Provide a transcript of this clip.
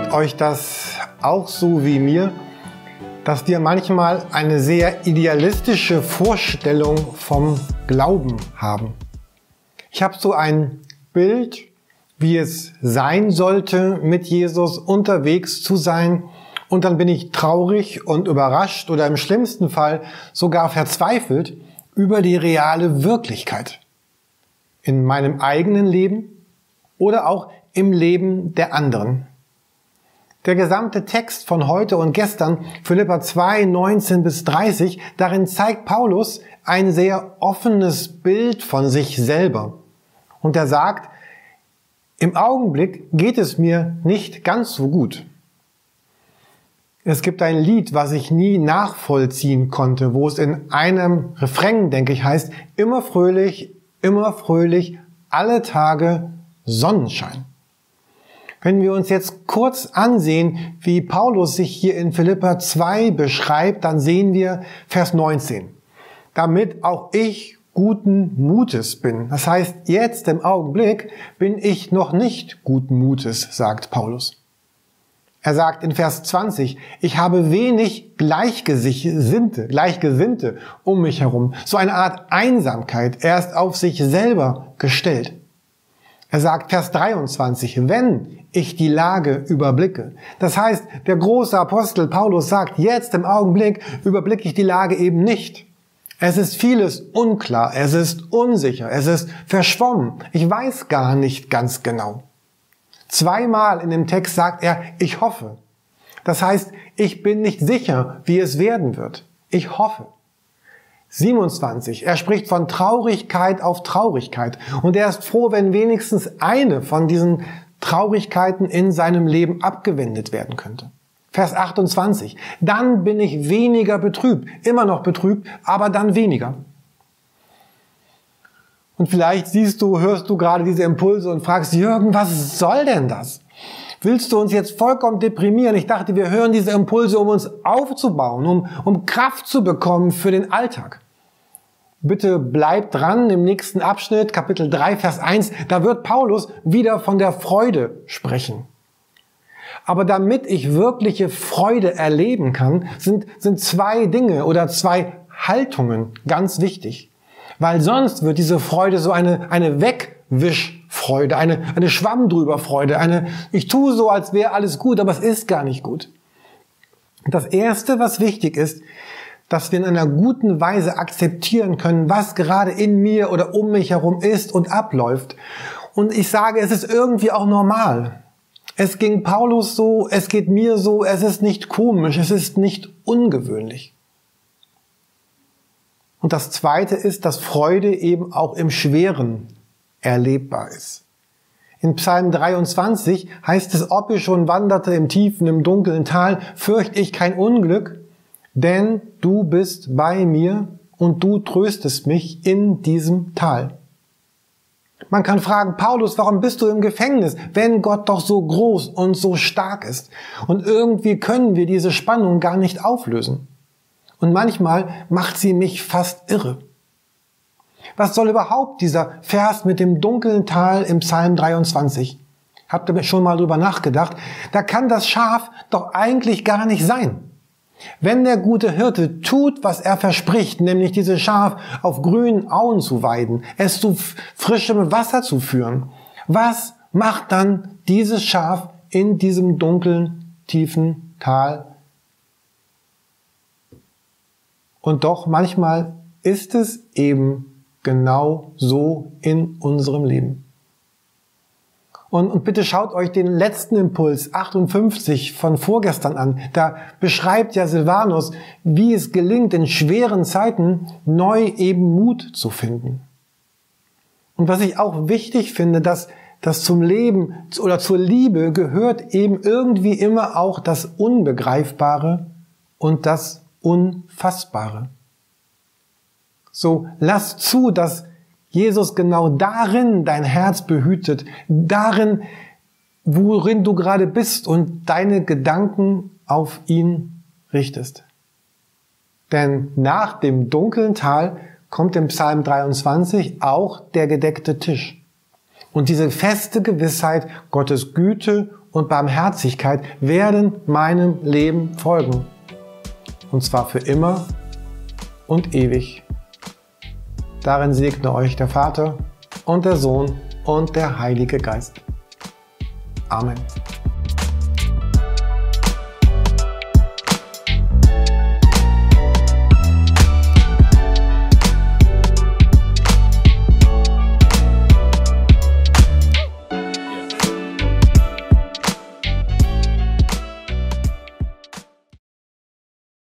Geht euch das auch so wie mir, dass wir manchmal eine sehr idealistische Vorstellung vom Glauben haben? Ich habe so ein Bild, wie es sein sollte, mit Jesus unterwegs zu sein, und dann bin ich traurig und überrascht oder im schlimmsten Fall sogar verzweifelt über die reale Wirklichkeit in meinem eigenen Leben oder auch im Leben der anderen. Der gesamte Text von heute und gestern, Philippa 2, 19 bis 30, darin zeigt Paulus ein sehr offenes Bild von sich selber. Und er sagt, im Augenblick geht es mir nicht ganz so gut. Es gibt ein Lied, was ich nie nachvollziehen konnte, wo es in einem Refrain, denke ich, heißt, immer fröhlich, immer fröhlich, alle Tage Sonnenschein. Wenn wir uns jetzt kurz ansehen, wie Paulus sich hier in Philippa 2 beschreibt, dann sehen wir Vers 19. Damit auch ich guten Mutes bin. Das heißt, jetzt im Augenblick bin ich noch nicht guten Mutes, sagt Paulus. Er sagt in Vers 20, ich habe wenig Gleichgesinnte, Gleichgesinnte um mich herum. So eine Art Einsamkeit. Er ist auf sich selber gestellt. Er sagt Vers 23, wenn ich die Lage überblicke. Das heißt, der große Apostel Paulus sagt, jetzt im Augenblick überblicke ich die Lage eben nicht. Es ist vieles unklar, es ist unsicher, es ist verschwommen. Ich weiß gar nicht ganz genau. Zweimal in dem Text sagt er, ich hoffe. Das heißt, ich bin nicht sicher, wie es werden wird. Ich hoffe. 27. Er spricht von Traurigkeit auf Traurigkeit. Und er ist froh, wenn wenigstens eine von diesen Traurigkeiten in seinem Leben abgewendet werden könnte. Vers 28. Dann bin ich weniger betrübt. Immer noch betrübt, aber dann weniger. Und vielleicht siehst du, hörst du gerade diese Impulse und fragst, Jürgen, was soll denn das? Willst du uns jetzt vollkommen deprimieren? Ich dachte, wir hören diese Impulse, um uns aufzubauen, um, um Kraft zu bekommen für den Alltag. Bitte bleib dran im nächsten Abschnitt, Kapitel 3, Vers 1. Da wird Paulus wieder von der Freude sprechen. Aber damit ich wirkliche Freude erleben kann, sind, sind zwei Dinge oder zwei Haltungen ganz wichtig. Weil sonst wird diese Freude so eine, eine Wegwischfreude, eine, eine Schwamm drüber Freude, eine, ich tue so, als wäre alles gut, aber es ist gar nicht gut. Das erste, was wichtig ist, dass wir in einer guten Weise akzeptieren können, was gerade in mir oder um mich herum ist und abläuft. Und ich sage, es ist irgendwie auch normal. Es ging Paulus so, es geht mir so, es ist nicht komisch, es ist nicht ungewöhnlich. Und das Zweite ist, dass Freude eben auch im Schweren erlebbar ist. In Psalm 23 heißt es, ob ich schon wanderte im tiefen, im dunklen Tal, fürchte ich kein Unglück, denn du bist bei mir und du tröstest mich in diesem Tal. Man kann fragen, Paulus, warum bist du im Gefängnis, wenn Gott doch so groß und so stark ist? Und irgendwie können wir diese Spannung gar nicht auflösen. Und manchmal macht sie mich fast irre. Was soll überhaupt dieser Vers mit dem dunklen Tal im Psalm 23? Habt ihr schon mal drüber nachgedacht? Da kann das Schaf doch eigentlich gar nicht sein. Wenn der gute Hirte tut, was er verspricht, nämlich dieses Schaf auf grünen Auen zu weiden, es zu frischem Wasser zu führen, was macht dann dieses Schaf in diesem dunklen, tiefen Tal? Und doch manchmal ist es eben genau so in unserem Leben. Und, und bitte schaut euch den letzten Impuls 58 von vorgestern an. Da beschreibt ja Silvanus, wie es gelingt, in schweren Zeiten neu eben Mut zu finden. Und was ich auch wichtig finde, dass, dass zum Leben oder zur Liebe gehört eben irgendwie immer auch das Unbegreifbare und das Unfassbare. So, lass zu, dass Jesus genau darin dein Herz behütet, darin, worin du gerade bist und deine Gedanken auf ihn richtest. Denn nach dem dunklen Tal kommt im Psalm 23 auch der gedeckte Tisch. Und diese feste Gewissheit Gottes Güte und Barmherzigkeit werden meinem Leben folgen. Und zwar für immer und ewig. Darin segne euch der Vater und der Sohn und der Heilige Geist. Amen.